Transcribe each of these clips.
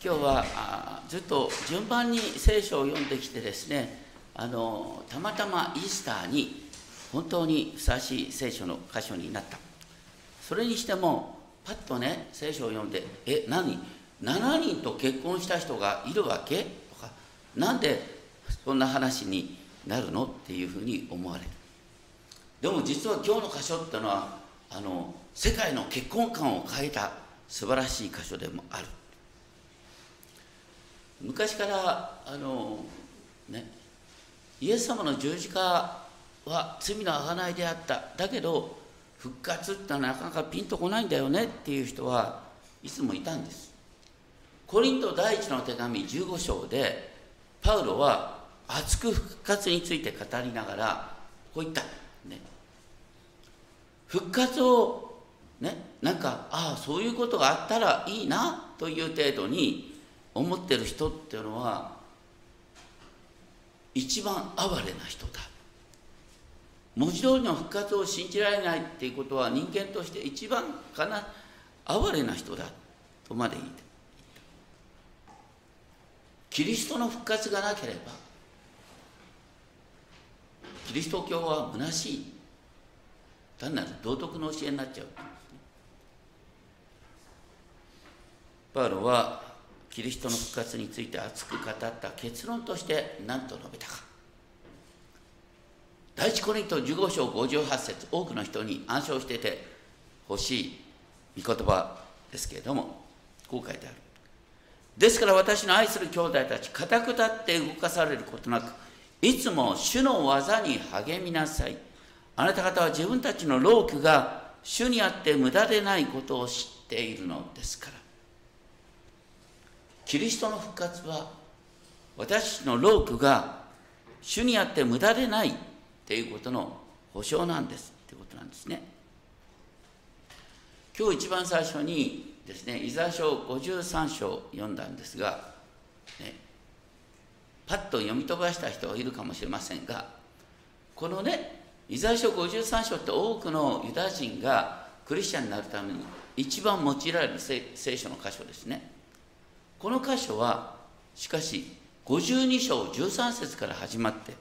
今日はずっと順番に聖書を読んできてですねあのたまたまイースターに本当にふさわしい聖書の箇所になったそれにしてもパッとね聖書を読んで「え何？7人と結婚した人がいるわけ?」とか「なんでそんな話になるの?」っていうふうに思われるでも実は今日の箇所っていうのはあの世界の結婚観を変えた素晴らしい箇所でもある昔からあのねイエス様の十字架は罪の贖いであった。だけど復活ってのはなかなかピンとこないんだよねっていう人はいつもいたんです。コリント第一の手紙15章でパウロは熱く復活について語りながらこう言った、ね、復活をねなんかああそういうことがあったらいいなという程度に思ってる人っていうのは一番哀れな人だ。文字通りの復活を信じられないっていうことは人間として一番かな哀れな人だ。とまで言って。キリストの復活がなければキリスト教は虚しい。単なる道徳の教えになっちゃう、パウロはキリストの復活について熱く語った結論として何と述べたか。第一コリント15章58節多くの人に暗唱しててほしい御言葉ですけれどもこう書いてある。ですから私の愛する兄弟たち固く立って動かされることなくいつも主の技に励みなさい。あなた方は自分たちの労苦が主にあって無駄でないことを知っているのですから。キリストの復活は私の労苦が主にあって無駄でないっていうことの保証なんですっていうことなんですね。今日一番最初にですね、イザ書53章読んだんですが、ね、パッと読み飛ばした人はいるかもしれませんが、このね、イザ書53章って多くのユダヤ人がクリスチャンになるために一番用いられる聖書の箇所ですね。この箇所はしかし52章13節から始まって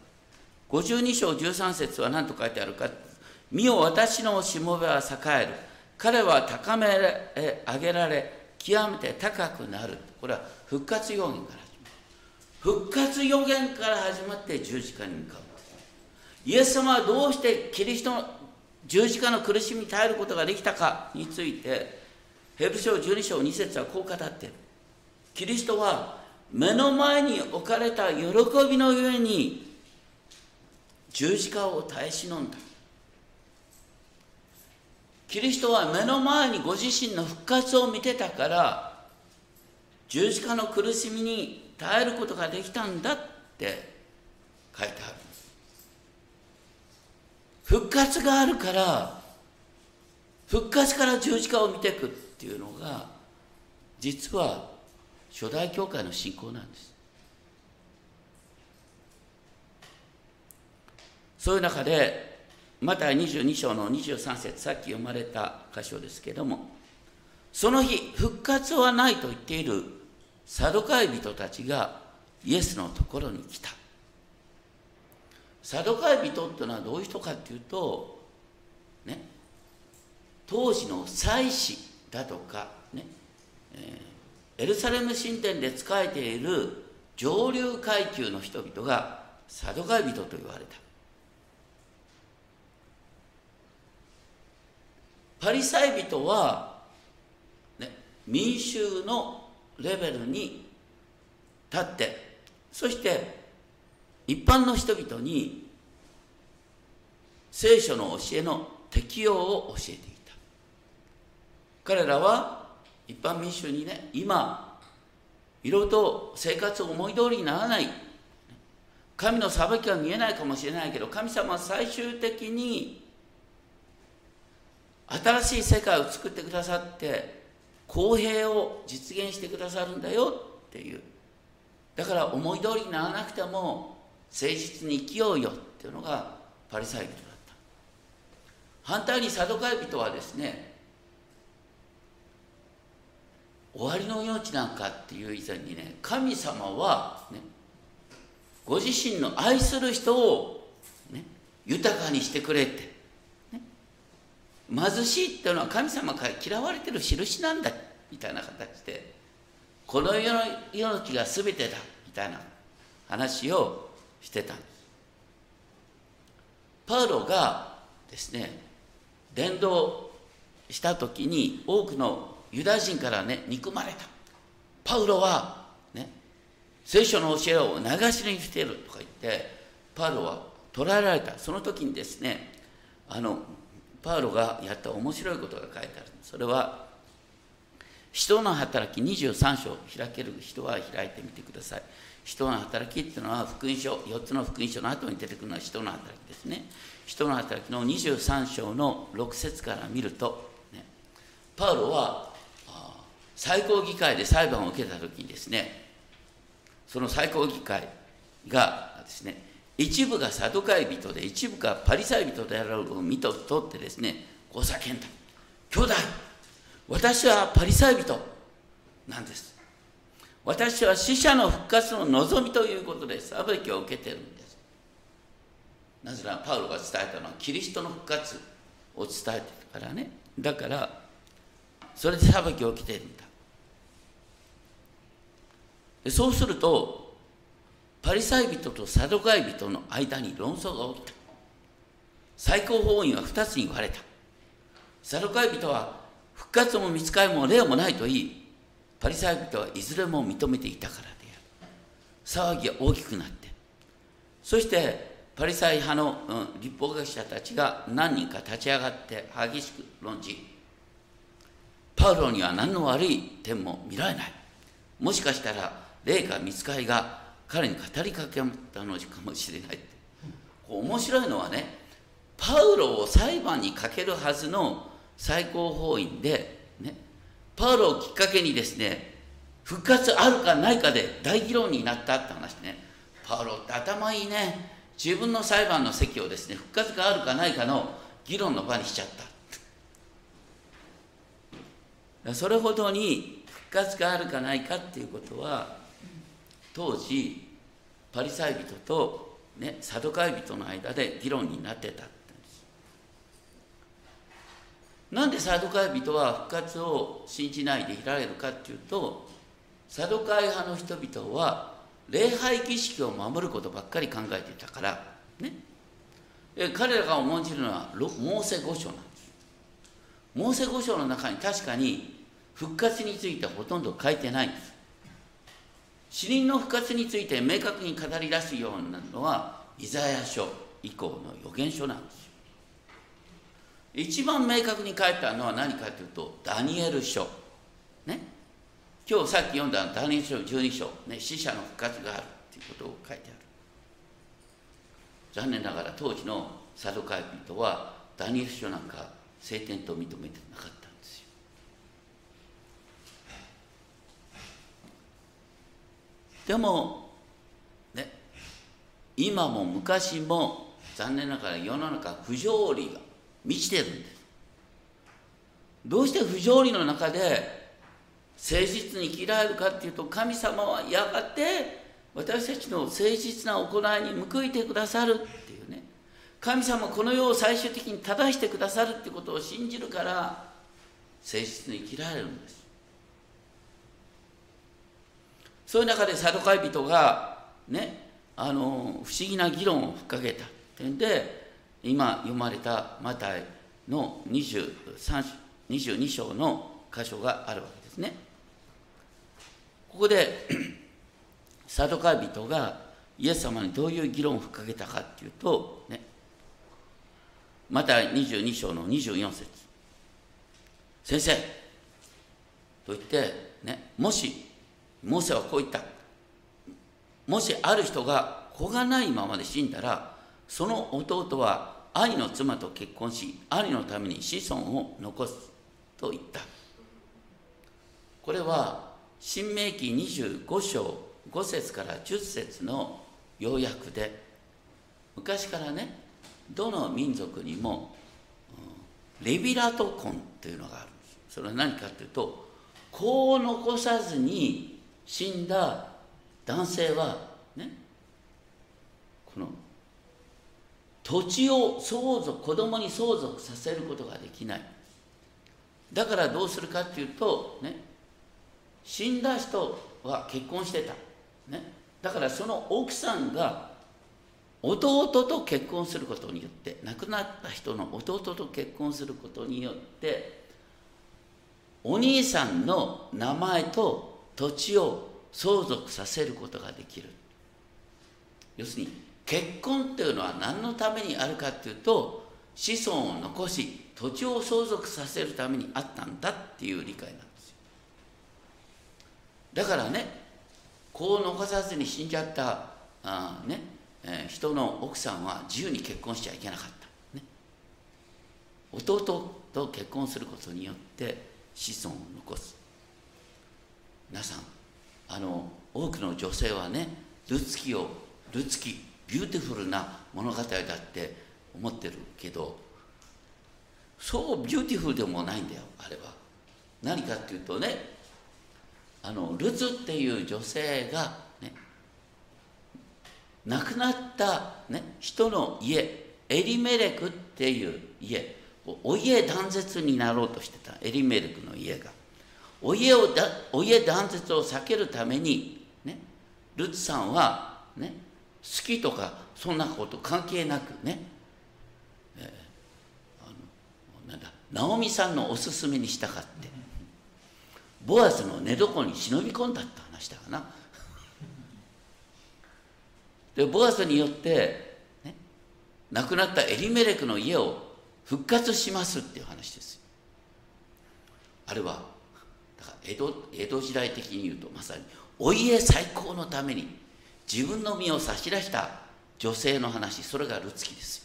52章13節は何と書いてあるか「見よ私のしもべは栄える。彼は高め上げられ極めて高くなる」これは復活予言から始まる。復活予言から始まって十字架に向かう。イエス様はどうしてキリストの十字架の苦しみに耐えることができたかについてヘブ書12章2節はこう語っている。キリストは目の前に置かれた喜びのゆえに十字架を耐え忍んだ。キリストは目の前にご自身の復活を見てたから十字架の苦しみに耐えることができたんだって書いてある。復活があるから復活から十字架を見ていくっていうのが実は初代教会の信仰なんです。そういう中でまた22章の23節さっき読まれた箇所ですけどもその日復活はないと言っているサドカイ人たちがイエスのところに来た。サドカイ人っていうのはどういう人かっていうとね当時の祭司だとかね、えーエルサレム神殿で仕えている上流階級の人々がサドカイ人と言われた。パリサイ人は、ね、民衆のレベルに立ってそして一般の人々に聖書の教えの適用を教えていた。彼らは一般民衆にね今いろいろと生活を思い通りにならない。神の裁きは見えないかもしれないけど神様は最終的に新しい世界を作ってくださって公平を実現してくださるんだよ。っていう。だから思い通りにならなくても誠実に生きようよ。っていうのがパリサイ人だった。反対にサドカイ人はですね終わりの命なんかっていう以前にね神様は、ね、ご自身の愛する人を、ね、豊かにしてくれて、ね、貧しいっていうのは神様から嫌われてる印なんだみたいな形でこの世の命が全てだみたいな話をしてたんです。パウロがですね伝道した時に多くのユダヤ人からね憎まれた。パウロはね聖書の教えを流しにしているとか言ってパウロは捕らえられた。その時にですねあのパウロがやった面白いことが書いてある。それは人の働き23章開ける人は開いてみてください。人の働きっていうのは福音書4つの福音書の後に出てくるのは人の働きですね。人の働きの23章の6節から見ると、ね、パウロは最高議会で裁判を受けた時にですねその最高議会がですね一部がサドカイ人で一部がパリサイ人であるを見とってですねこう叫んだ。兄弟私はパリサイ人なんです。私は死者の復活の望みということで裁きを受けてるんです。なぜならパウロが伝えたのはキリストの復活を伝えてるからね。だからそれで裁きを受けてるんだ。そうするとパリサイ人とサドカイ人の間に論争が起きた。最高法院は2つに割れた。サドカイ人は復活も見つかりも霊もないと言い。パリサイ人はいずれも認めていたからである。騒ぎが大きくなって。そしてパリサイ派の、うん、立法学者たちが何人か立ち上がって激しく論じ。パウロには何の悪い点も見られない。もしかしたら霊か見つかりが彼に語りかけたのかもしれない。面白いのはねパウロを裁判にかけるはずの最高法院で、ね、パウロをきっかけにですね復活あるかないかで大議論になったって話ね。パウロって頭いいね。自分の裁判の席をですね復活があるかないかの議論の場にしちゃった。それほどに復活があるかないかっていうことは当時パリサイ人と、ね、サドカイ人の間で議論になってたんです。なんでサドカイ人は復活を信じないでいられるかっていうとサドカイ派の人々は礼拝儀式を守ることばっかり考えていたからね。彼らが重んじるのはモーセ五章なんです。モーセ五章の中に確かに復活についてはほとんど書いてないんです。死人の復活について明確に語り出すようになるのはイザヤ書以降の予言書なんですよ。一番明確に書いたのは何かというとダニエル書。ね。今日さっき読んだダニエル書12章、ね、死者の復活があるということを書いてある。残念ながら当時のサドカイ人はダニエル書なんか聖典と認めてなかったんでもね今も昔も残念ながら世の中不条理が満ちてるんです。どうして不条理の中で誠実に生きられるかっていうと神様はやがて私たちの誠実な行いに報いてくださるっていうね。神様この世を最終的に正してくださるってことを信じるから誠実に生きられるんです。そういう中でサドカイ人がねあの不思議な議論をふっかけた点で今読まれたマタイの23 22章の箇所があるわけですね。ここで サドカイ人がイエス様にどういう議論をふっかけたかっていうと、ね、また22章の24節先生と言って、ね、もしモーセはこう言った。もしある人が子がないままで死んだらその弟は兄の妻と結婚し兄のために子孫を残すと言った。これは新明記25章5節から10節の要約で昔からねどの民族にもレビラト婚というのがあるんです。それは何かというと子を残さずに死んだ男性はねこの土地を相続子供に相続させることができない。だからどうするかっていうとね死んだ人は結婚してた、ね、だからその奥さんが弟と結婚することによって亡くなった人の弟と結婚することによってお兄さんの名前と土地を相続させることができる。要するに結婚っていうのは何のためにあるかっていうと子孫を残し土地を相続させるためにあったんだっていう理解なんですよ。だからね子を残さずに死んじゃったあ、ねえー、人の奥さんは自由に結婚しちゃいけなかった、ね、弟と結婚することによって子孫を残す。皆さんあの多くの女性はねルツキをルツ記ビューティフルな物語だって思ってるけどそうビューティフルでもないんだよあれは。何かっていうとねあのルツっていう女性がね亡くなった、ね、人の家エリメレクっていう家お家断絶になろうとしてたエリメレクの家が。お家をだお家断絶を避けるために、ね、ルツさんは、ね、好きとかそんなこと関係なくね、えー、あのなんだナオミさんのおすすめにしたかって。ボアズの寝床に忍び込んだって話だかな。でボアズによって、ね、亡くなったエリメレクの家を復活しますっていう話ですあれはだから江戸江戸時代的に言うとまさにお家最高のために自分の身を差し出した女性の話それがルツキですよ、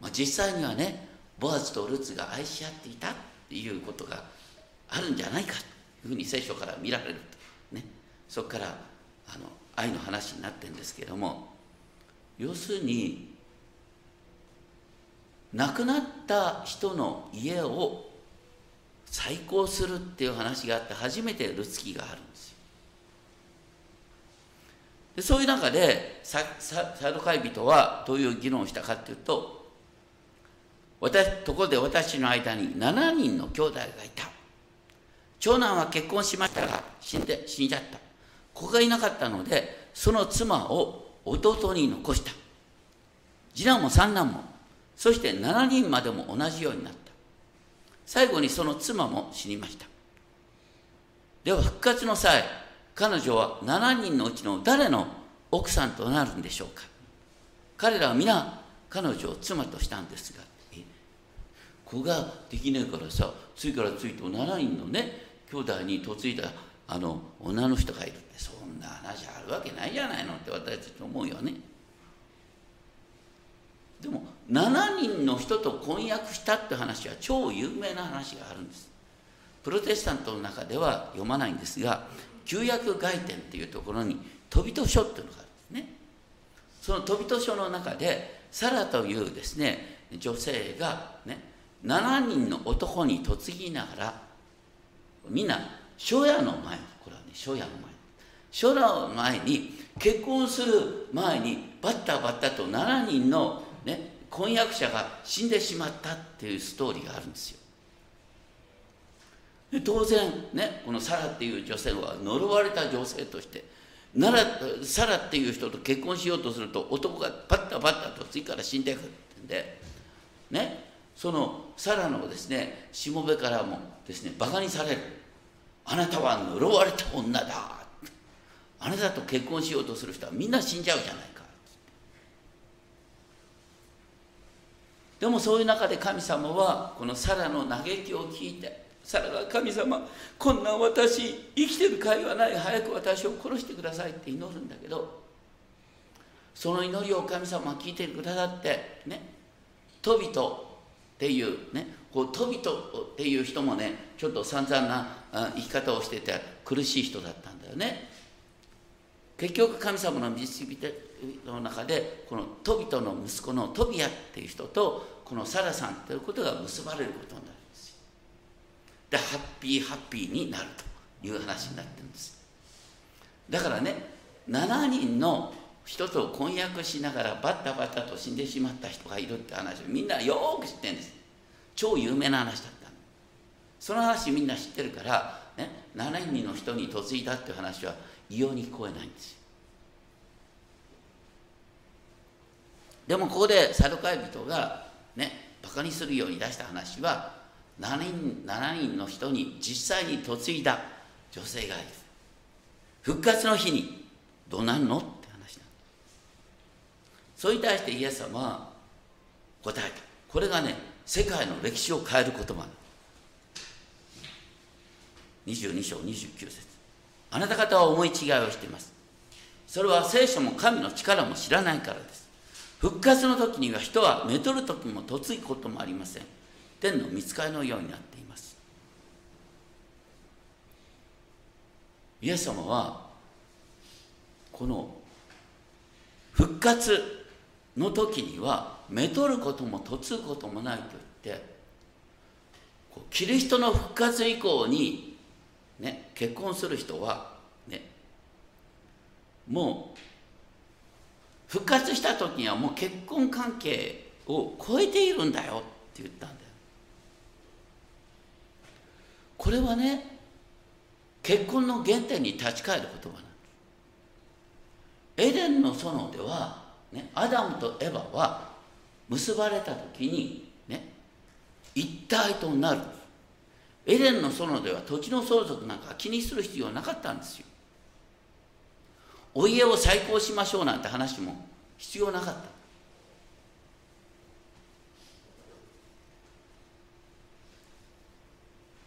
まあ、実際にはねボアズとルツが愛し合っていたっていうことがあるんじゃないかというふうに聖書から見られると。ね。そこからあの愛の話になってるんですけれども要するに亡くなった人の家を再興するっていう話があって初めてルツキがあるんですよ。でそういう中でササドカイ人はどういう議論をしたかっていうと私ところで私の間に7人の兄弟がいた。長男は結婚しましたが死んで死んじゃった。子がいなかったのでその妻を弟に残した。次男も三男もそして7人までも同じようになった。最後にその妻も死にましたでは復活の際彼女は7人のうちの誰の奥さんとなるんでしょうか彼らは皆彼女を妻としたんですが子ができないからさ次から次と7人のね兄弟に嫁いだあの女の人がいるってそんな話あるわけないじゃないのって私たち思うよね。でも7人の人と婚約したって話は超有名な話があるんです。プロテスタントの中では読まないんですが旧約外典っていうところに飛びと書っていうのがあるんですね。その飛びと書の中でサラというですね女性がね7人の男に嫁ぎながらみんな初夜の前これはね初夜の前。初夜の前に結婚する前にバッタバッタと7人のね、婚約者が死んでしまったっていうストーリーがあるんですよ。で当然ねこのサラっていう女性は呪われた女性としてならサラっていう人と結婚しようとすると男がパッタパッタと次から死んでいくってんでねそのサラのですねしもべからもですねバカにされる。あなたは呪われた女だ。あなたと結婚しようとする人はみんな死んじゃうじゃない。でもそういう中で神様はこのサラの嘆きを聞いてサラが神様こんな私生きてる甲斐はない早く私を殺してくださいって祈るんだけどその祈りを神様は聞いてくださってねトビトっていうねこうトビトっていう人もねちょっと散々な生き方をしてて苦しい人だったんだよね。結局神様の導きの中でこのトビトの息子のトビアっていう人とこのサラさんということが結ばれることになるんですよ。でハッピーハッピーになるという話になってるんです。だからね7人の人と婚約しながらバッタバタと死んでしまった人がいるって話をみんなよく知ってるんです。超有名な話だったその話みんな知ってるから、ね、7人の人に嫁いだっていう話は異様に聞こえないんですよ。でもここでサドカイ人がねバカにするように出した話は7人 ,7 人の人に実際に嫁いだ女性がいる。復活の日にどうなんのって話なんそれに対してイエス様は答えた。これがね世界の歴史を変える言葉22章29節。あなた方は思い違いをしています。それは聖書も神の力も知らないからです。復活の時には人はめとる時も嫁ぐこともありません。天の見つかりのようになっています。イエス様はこの復活の時にはめとることも嫁ぐこともないと言ってキリストの復活以降に、ね、結婚する人は、ね、もう復活した時にはもう結婚関係を超えているんだよって言ったんだよ。これはね結婚の原点に立ち返る言葉なんですエデンの園では、ね、アダムとエバは結ばれた時にね一体となる。エデンの園では土地の相続なんか気にする必要はなかったんですよ。お家を再興しましょうなんて話も必要なかった。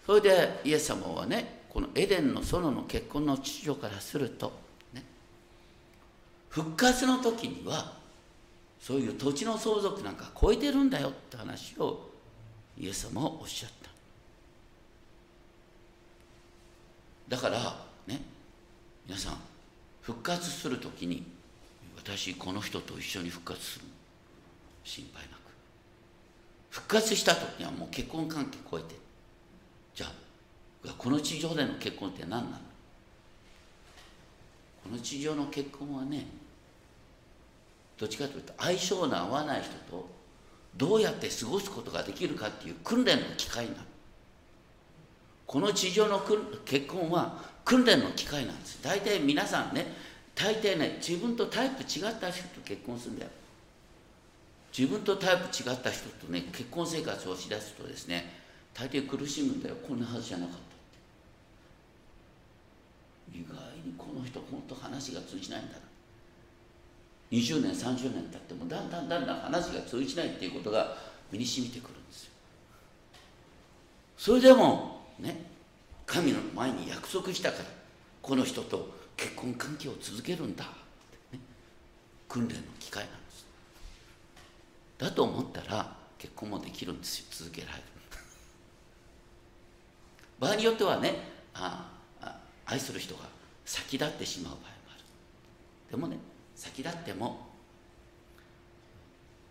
それでイエス様はねこのエデンの園の結婚の秩序からすると、ね、復活の時にはそういう土地の相続なんか超えてるんだよって話をイエス様はおっしゃった。だからね皆さん復活する時に私この人と一緒に復活する心配なく。復活した時にはもう結婚関係超えて。じゃあこの地上での結婚って何なの？この地上の結婚はねどっちかというと相性の合わない人とどうやって過ごすことができるかっていう訓練の機会なる。この地上の結婚は訓練の機会なんです。大体皆さんね大抵ね自分とタイプ違った人と結婚するんだよ。自分とタイプ違った人とね結婚生活をしだすとですね大抵苦しむんだよ。こんなはずじゃなかったって。意外にこの人本当話が通じないんだな。20年30年経ってもだんだんだんだん話が通じないっていうことが身にしみてくるんですよ。それでもね神の前に約束したからこの人と結婚関係を続けるんだ、ね、訓練の機会なんです。だと思ったら結婚もできるんですよ。続けられる。場合によってはねああ愛する人が先立ってしまう場合もある。でもね先立っても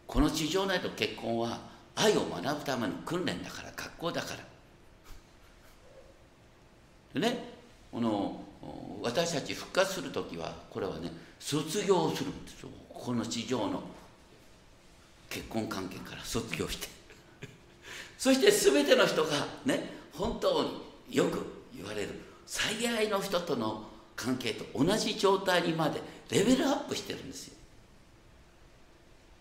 この地上内と結婚は愛を学ぶための訓練だから学校だからでねこの私たち復活する時はこれはね卒業するんですよ。この地上の結婚関係から卒業して。そして全ての人がね本当によく言われる。最愛の人との関係と同じ状態にまでレベルアップしてるんですよ。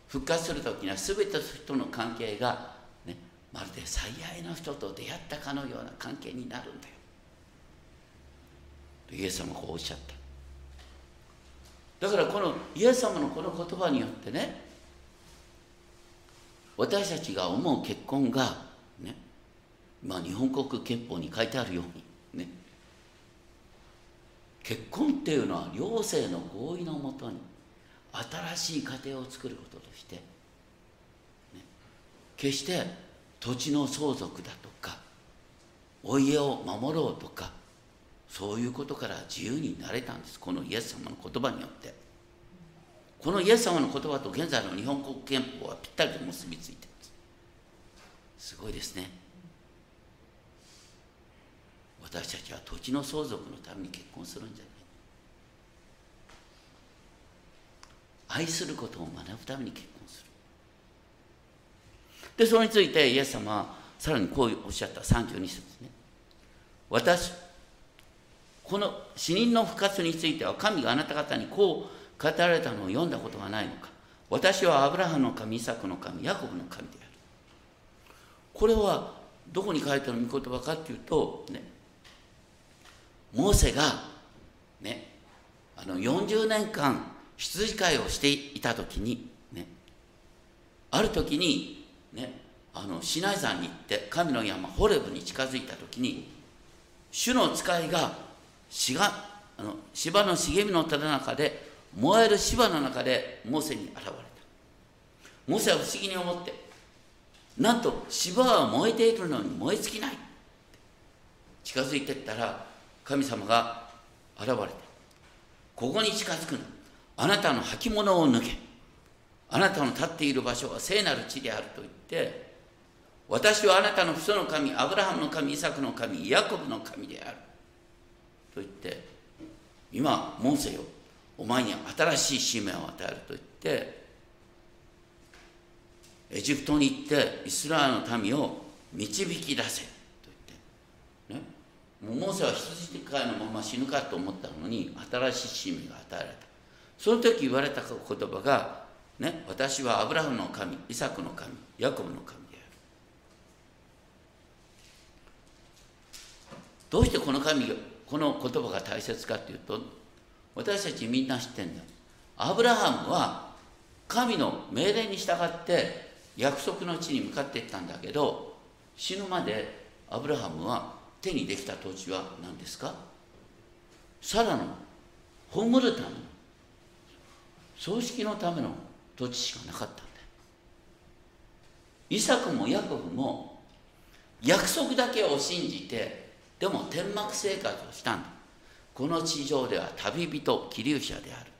復活する時には全ての人の関係が、ね、まるで最愛の人と出会ったかのような関係になるんだよ。イエス様がこうおっしゃった。だからこのイエス様のこの言葉によってね私たちが思う結婚がねまあ日本国憲法に書いてあるようにね結婚っていうのは両性の合意のもとに新しい家庭を作ることとして、ね、決して土地の相続だとかお家を守ろうとかそういうことから自由になれたんです。このイエス様の言葉によって。このイエス様の言葉と現在の日本国憲法はぴったりと結びついています。すごいですね。私たちは土地の相続のために結婚するんじゃない。愛することを学ぶために結婚する。でそれについてイエス様はさらにこうおっしゃった。32節ですね。私この死人の復活については神があなた方にこう語られたのを読んだことがないのか。私はアブラハムの神イサクの神ヤコブの神である。これはどこに書いてある御言葉かっていうとねモーセがねあの40年間羊飼いをしていた時にねある時にねあのシナイ山に行って神の山ホレブに近づいた時に主の使いが芝あの芝の茂みのただ中で燃える芝の中でモーセに現れた。モーセは不思議に思ってなんと芝は燃えているのに燃え尽きない。近づいてったら神様が現れてここに近づくなあなたの履物を脱げ。あなたの立っている場所は聖なる地であると言って私はあなたの父祖の神アブラハムの神イサクの神ヤコブの神である。と言って今モーセよお前に新しい使命を与えると言ってエジプトに行ってイスラエルの民を導き出せと言ってね。もうモーセは羊飼いのまま死ぬかと思ったのに新しい使命が与えられた。その時言われた言葉がね私はアブラハムの神イサクの神ヤコブの神である。どうしてこの神この言葉が大切かというと私たちみんな知ってんだ。アブラハムは神の命令に従って約束の地に向かっていったんだけど死ぬまでアブラハムは手にできた土地は何ですか？サラの葬るための葬式のための土地しかなかったんだよ。イサクもヤコブも約束だけを信じてでも天幕生活をしたんだ。この地上では旅人気流者である。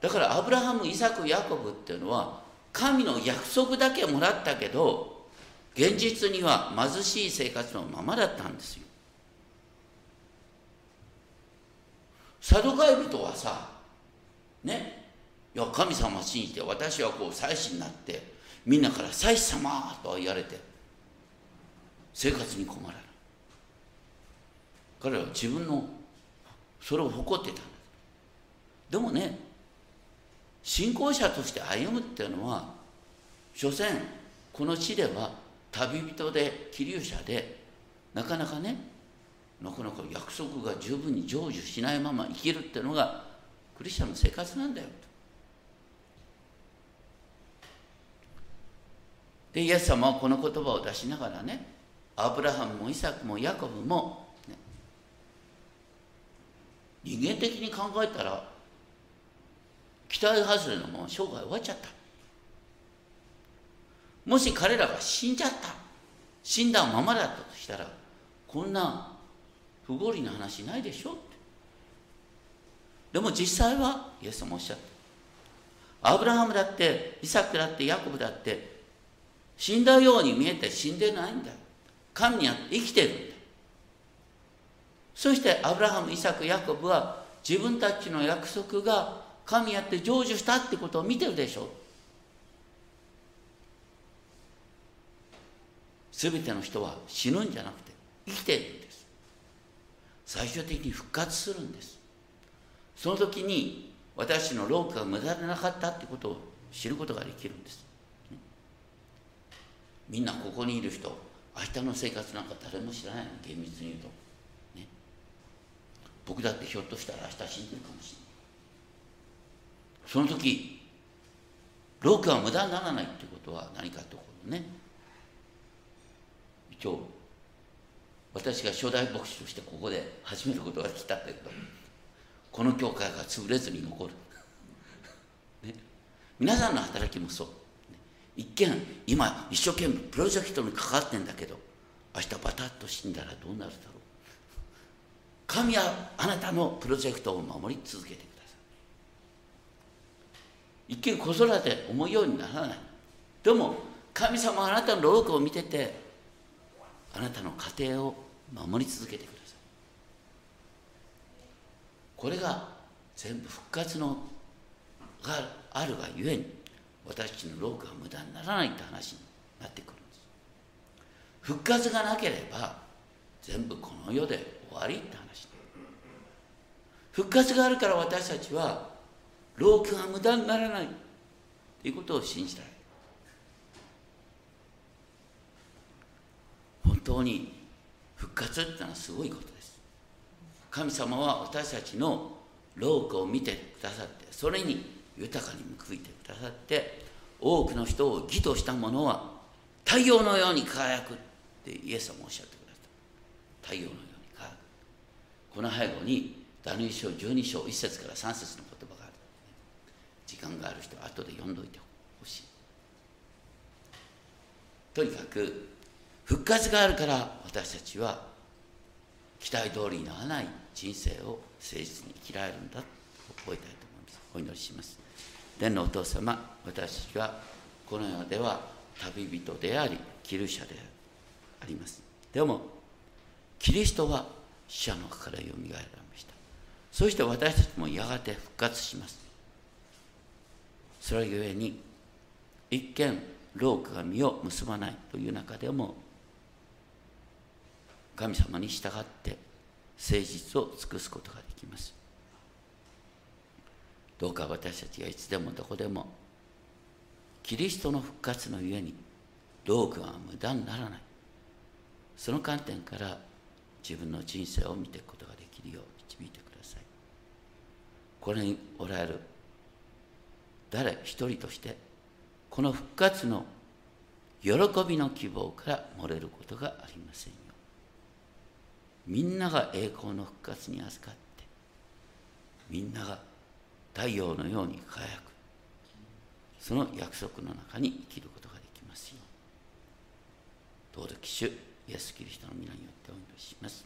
だからアブラハムイサクヤコブっていうのは神の約束だけもらったけど現実には貧しい生活のままだったんですよ。サドカイ人はさねいや神様信じて私はこう祭司になってみんなから祭司様と言われて生活に困らない。彼は自分のそれを誇ってた。んですでもね信仰者として歩むっていうのは所詮この地では旅人で気流者でなかなかねなかなか約束が十分に成就しないまま生きるっていうのがクリスチャンの生活なんだよ。でイエス様はこの言葉を出しながらねアブラハムもイサクもヤコブも、ね、人間的に考えたら期待外れのまま生涯終わっちゃった。もし彼らが死んじゃった死んだままだったとしたらこんな不合理な話ないでしょでも実際はイエスもおっしゃった。アブラハムだってイサクだってヤコブだって死んだように見えて死んでないんだ。神にあって生きてるんだ。そしてアブラハムイサクヤコブは自分たちの約束が神やって成就したってことを見てるでしょう。全ての人は死ぬんじゃなくて生きてるんです。最終的に復活するんです。その時に私の労苦が無駄でなかったってことを知ることができるんです、みんなここにいる人明日の生活なんか誰も知らないの厳密に言うと、ね、僕だってひょっとしたら明日死んでるかもしれない。その時労苦は無駄にならないってことは何かところね。一応私が初代牧師としてここで始めることができたんだけどこの教会が潰れずに残る、ね、皆さんの働きもそう。一見今一生懸命プロジェクトに関わってんだけど明日バタッと死んだらどうなるだろう。神はあなたのプロジェクトを守り続けてください。一見子育て思うようにならない。でも神様あなたの労苦を見ててあなたの家庭を守り続けてください。これが全部復活のがあるがゆえに私たちの労苦が無駄にならないって話になってくるんです。復活がなければ全部この世で終わりって話復活があるから私たちは労苦が無駄にならないということを信じたい。本当に復活ってのはすごいことです。神様は私たちの労苦を見てくださってそれに豊かに報いてくださって多くの人を義とした者は太陽のように輝くってイエス様おっしゃってくださった。太陽のように輝く。この背後にダニエル書12章1節から3節の言葉がある。時間がある人は後で読んどいてほしい。とにかく復活があるから私たちは期待通りにならない人生を誠実に生きられるんだと覚えたいと思います。お祈りします。天のお父様私たちはこの世では旅人でありキル者であります。でもキリストは死者の中からよみがえられました。そして私たちもやがて復活します。それゆえに一見労苦が実を結ばないという中でも神様に従って誠実を尽くすことができます。どうか私たちがいつでもどこでもキリストの復活のゆえに労苦は無駄にならない。その観点から自分の人生を見ていくことができるよう導いてください。これにおられる誰一人としてこの復活の喜びの希望から漏れることがありませんよ。みんなが栄光の復活に預かってみんなが太陽のように輝く。その約束の中に生きることができますようどうぞ騎手イエス・キリストの皆によってお祈りします。